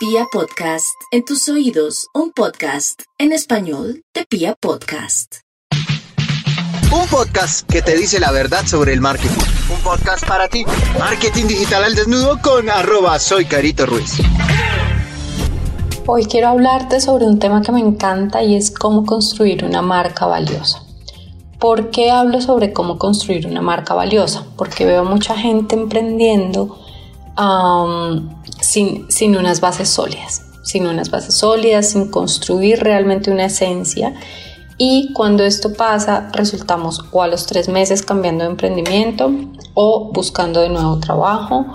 Pia Podcast, en tus oídos, un podcast en español de Pia Podcast. Un podcast que te dice la verdad sobre el marketing. Un podcast para ti. Marketing digital al desnudo con arroba soy Carito Ruiz. Hoy quiero hablarte sobre un tema que me encanta y es cómo construir una marca valiosa. ¿Por qué hablo sobre cómo construir una marca valiosa? Porque veo mucha gente emprendiendo sin, unas bases sólidas, sin unas bases sólidas, sin construir realmente una esencia. Y cuando esto pasa, resultamos o a los tres meses cambiando de emprendimiento o buscando de nuevo trabajo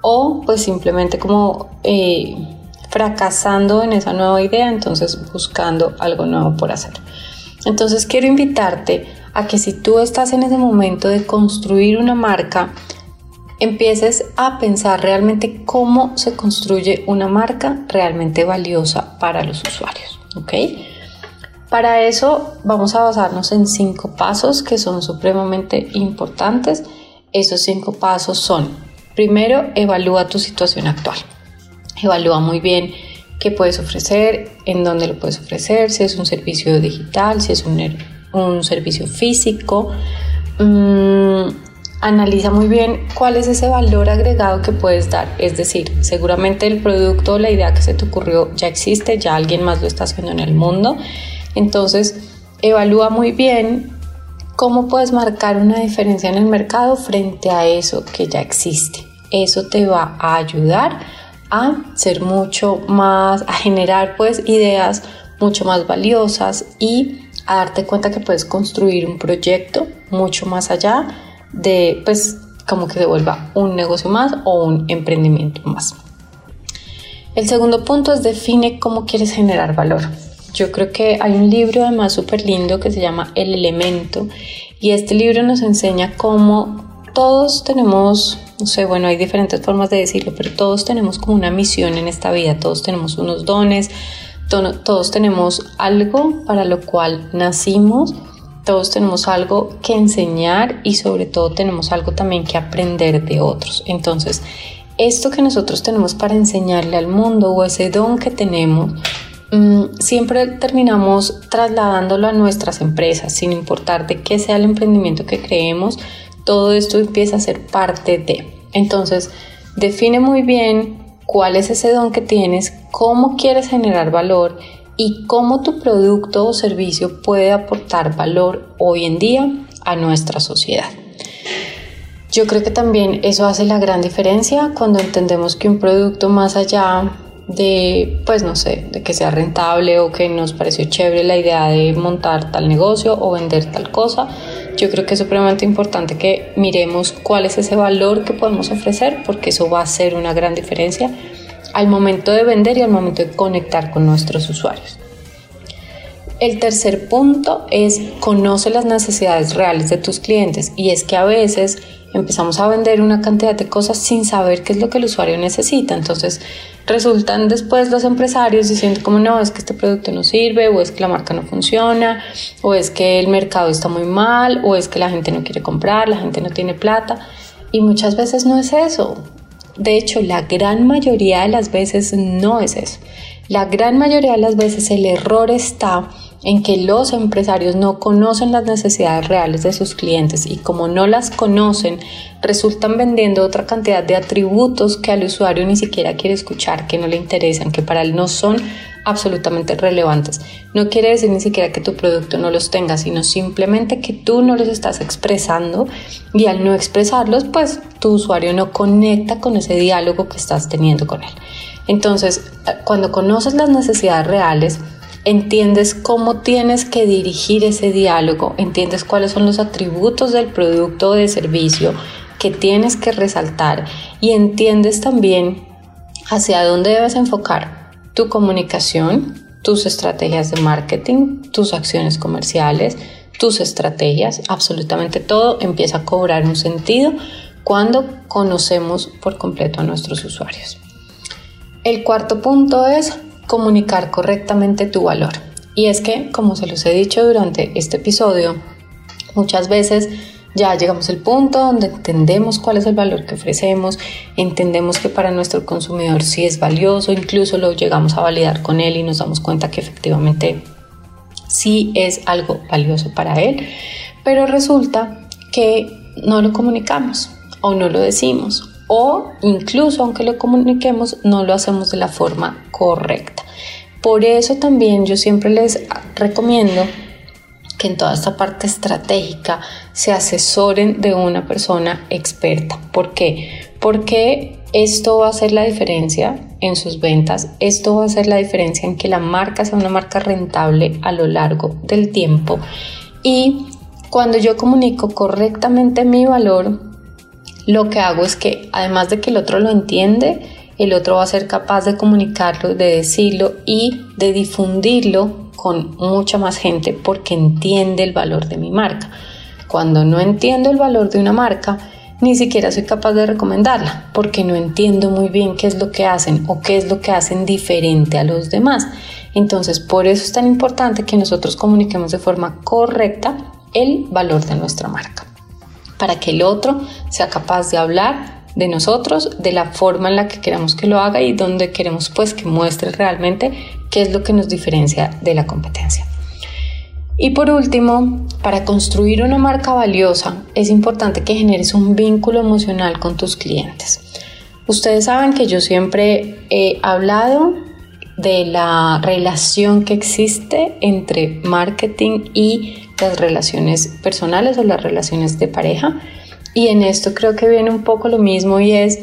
o pues simplemente como eh, fracasando en esa nueva idea, entonces buscando algo nuevo por hacer. Entonces quiero invitarte a que si tú estás en ese momento de construir una marca, empieces a pensar realmente cómo se construye una marca realmente valiosa para los usuarios. ¿ok? Para eso vamos a basarnos en cinco pasos que son supremamente importantes. Esos cinco pasos son, primero, evalúa tu situación actual. Evalúa muy bien qué puedes ofrecer, en dónde lo puedes ofrecer, si es un servicio digital, si es un, un servicio físico. Mm, analiza muy bien cuál es ese valor agregado que puedes dar. Es decir, seguramente el producto o la idea que se te ocurrió ya existe, ya alguien más lo está haciendo en el mundo. Entonces, evalúa muy bien cómo puedes marcar una diferencia en el mercado frente a eso que ya existe. Eso te va a ayudar a ser mucho más, a generar pues ideas mucho más valiosas y a darte cuenta que puedes construir un proyecto mucho más allá de, pues, como que se vuelva un negocio más o un emprendimiento más. El segundo punto es define cómo quieres generar valor. Yo creo que hay un libro además súper lindo que se llama El elemento y este libro nos enseña cómo todos tenemos, no sé, bueno, hay diferentes formas de decirlo, pero todos tenemos como una misión en esta vida, todos tenemos unos dones, todos tenemos algo para lo cual nacimos todos tenemos algo que enseñar y sobre todo tenemos algo también que aprender de otros. Entonces, esto que nosotros tenemos para enseñarle al mundo o ese don que tenemos, mm, siempre terminamos trasladándolo a nuestras empresas, sin importar de qué sea el emprendimiento que creemos, todo esto empieza a ser parte de. Entonces, define muy bien cuál es ese don que tienes, cómo quieres generar valor y cómo tu producto o servicio puede aportar valor hoy en día a nuestra sociedad. Yo creo que también eso hace la gran diferencia cuando entendemos que un producto más allá de, pues no sé, de que sea rentable o que nos pareció chévere la idea de montar tal negocio o vender tal cosa, yo creo que es supremamente importante que miremos cuál es ese valor que podemos ofrecer porque eso va a hacer una gran diferencia al momento de vender y al momento de conectar con nuestros usuarios. El tercer punto es conoce las necesidades reales de tus clientes y es que a veces empezamos a vender una cantidad de cosas sin saber qué es lo que el usuario necesita. Entonces resultan después los empresarios diciendo como no, es que este producto no sirve o es que la marca no funciona o es que el mercado está muy mal o es que la gente no quiere comprar, la gente no tiene plata y muchas veces no es eso. De hecho, la gran mayoría de las veces no es eso. La gran mayoría de las veces el error está en que los empresarios no conocen las necesidades reales de sus clientes y como no las conocen, resultan vendiendo otra cantidad de atributos que al usuario ni siquiera quiere escuchar, que no le interesan, que para él no son absolutamente relevantes. No quiere decir ni siquiera que tu producto no los tenga, sino simplemente que tú no los estás expresando y al no expresarlos, pues tu usuario no conecta con ese diálogo que estás teniendo con él. Entonces, cuando conoces las necesidades reales, entiendes cómo tienes que dirigir ese diálogo, entiendes cuáles son los atributos del producto o de servicio que tienes que resaltar y entiendes también hacia dónde debes enfocar tu comunicación, tus estrategias de marketing, tus acciones comerciales, tus estrategias, absolutamente todo empieza a cobrar un sentido cuando conocemos por completo a nuestros usuarios. El cuarto punto es comunicar correctamente tu valor. Y es que, como se los he dicho durante este episodio, muchas veces ya llegamos al punto donde entendemos cuál es el valor que ofrecemos, entendemos que para nuestro consumidor sí es valioso, incluso lo llegamos a validar con él y nos damos cuenta que efectivamente sí es algo valioso para él, pero resulta que no lo comunicamos o no lo decimos o incluso aunque lo comuniquemos no lo hacemos de la forma correcta. Por eso también yo siempre les recomiendo que en toda esta parte estratégica se asesoren de una persona experta. ¿Por qué? Porque esto va a hacer la diferencia en sus ventas, esto va a hacer la diferencia en que la marca sea una marca rentable a lo largo del tiempo y cuando yo comunico correctamente mi valor, lo que hago es que además de que el otro lo entiende, el otro va a ser capaz de comunicarlo, de decirlo y de difundirlo con mucha más gente porque entiende el valor de mi marca. Cuando no entiendo el valor de una marca, ni siquiera soy capaz de recomendarla porque no entiendo muy bien qué es lo que hacen o qué es lo que hacen diferente a los demás. Entonces, por eso es tan importante que nosotros comuniquemos de forma correcta el valor de nuestra marca, para que el otro sea capaz de hablar de nosotros, de la forma en la que queramos que lo haga y donde queremos pues que muestre realmente qué es lo que nos diferencia de la competencia. Y por último, para construir una marca valiosa es importante que generes un vínculo emocional con tus clientes. Ustedes saben que yo siempre he hablado de la relación que existe entre marketing y las relaciones personales o las relaciones de pareja. Y en esto creo que viene un poco lo mismo y es,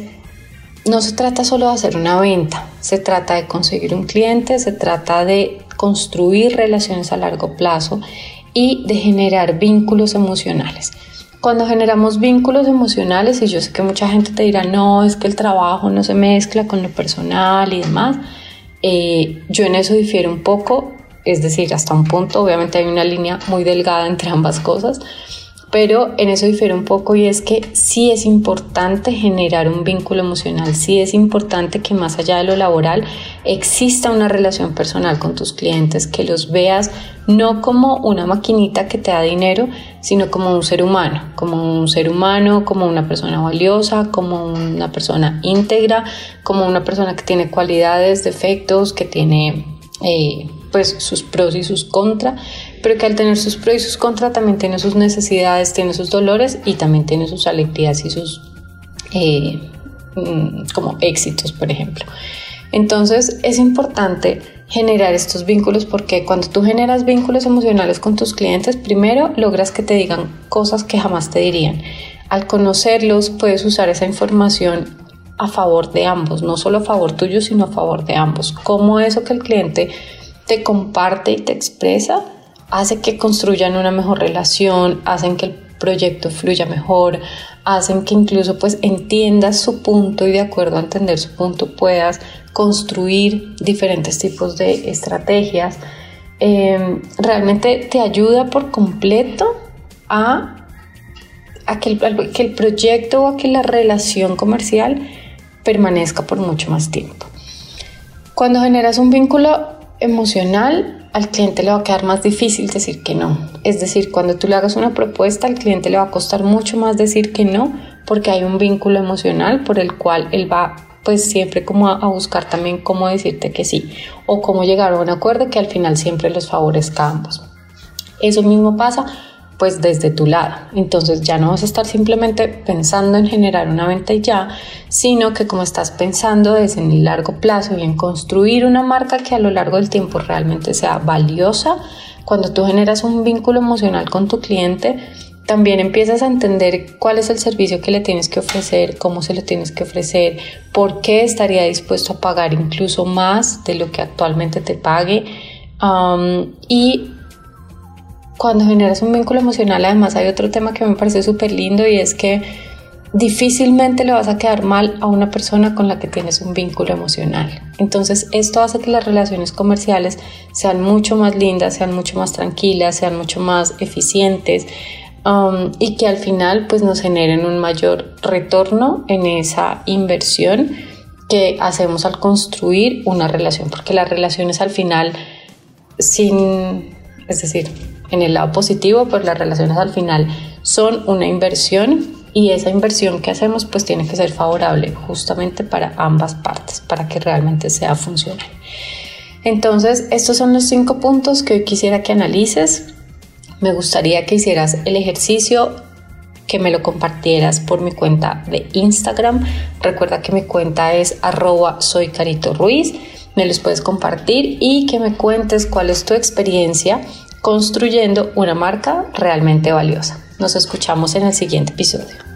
no se trata solo de hacer una venta, se trata de conseguir un cliente, se trata de construir relaciones a largo plazo y de generar vínculos emocionales. Cuando generamos vínculos emocionales, y yo sé que mucha gente te dirá, no, es que el trabajo no se mezcla con lo personal y demás, eh, yo en eso difiero un poco es decir, hasta un punto, obviamente hay una línea muy delgada entre ambas cosas, pero en eso difiere un poco y es que sí es importante generar un vínculo emocional, sí es importante que más allá de lo laboral exista una relación personal con tus clientes, que los veas no como una maquinita que te da dinero, sino como un ser humano, como un ser humano, como una persona valiosa, como una persona íntegra, como una persona que tiene cualidades, defectos, que tiene... Eh, pues sus pros y sus contras, pero que al tener sus pros y sus contras también tiene sus necesidades, tiene sus dolores y también tiene sus alegrías y sus eh, mm, como éxitos, por ejemplo. Entonces es importante generar estos vínculos porque cuando tú generas vínculos emocionales con tus clientes, primero logras que te digan cosas que jamás te dirían. Al conocerlos puedes usar esa información a favor de ambos, no solo a favor tuyo, sino a favor de ambos. Como eso que el cliente te comparte y te expresa, hace que construyan una mejor relación, hacen que el proyecto fluya mejor, hacen que incluso pues entiendas su punto y de acuerdo a entender su punto puedas construir diferentes tipos de estrategias. Em, realmente te ayuda por completo a, a que, el, que el proyecto o a que la relación comercial permanezca por mucho más tiempo. Cuando generas un vínculo emocional, al cliente le va a quedar más difícil decir que no. Es decir, cuando tú le hagas una propuesta, al cliente le va a costar mucho más decir que no porque hay un vínculo emocional por el cual él va pues siempre como a, buscar también cómo decirte que sí o cómo llegar a un acuerdo que al final siempre los favorezca a ambos. Eso mismo pasa pues desde tu lado. Entonces ya no vas a estar simplemente pensando en generar una venta y ya, sino que como estás pensando es en el largo plazo y en construir una marca que a lo largo del tiempo realmente sea valiosa, cuando tú generas un vínculo emocional con tu cliente, también empiezas a entender cuál es el servicio que le tienes que ofrecer, cómo se lo tienes que ofrecer, por qué estaría dispuesto a pagar incluso más de lo que actualmente te pague. y cuando generas un vínculo emocional, además hay otro tema que me parece súper lindo y es que difícilmente le vas a quedar mal a una persona con la que tienes un vínculo emocional. Entonces esto hace que las relaciones comerciales sean mucho más lindas, sean mucho más tranquilas, sean mucho más eficientes um, y que al final pues nos generen un mayor retorno en esa inversión que hacemos al construir una relación, porque las relaciones al final sin, es decir, en el lado positivo, pues las relaciones al final son una inversión y esa inversión que hacemos pues tiene que ser favorable justamente para ambas partes, para que realmente sea funcional. Entonces, estos son los cinco puntos que hoy quisiera que analices. Me gustaría que hicieras el ejercicio, que me lo compartieras por mi cuenta de Instagram. Recuerda que mi cuenta es arroba soy Carito Ruiz. Me los puedes compartir y que me cuentes cuál es tu experiencia construyendo una marca realmente valiosa. Nos escuchamos en el siguiente episodio.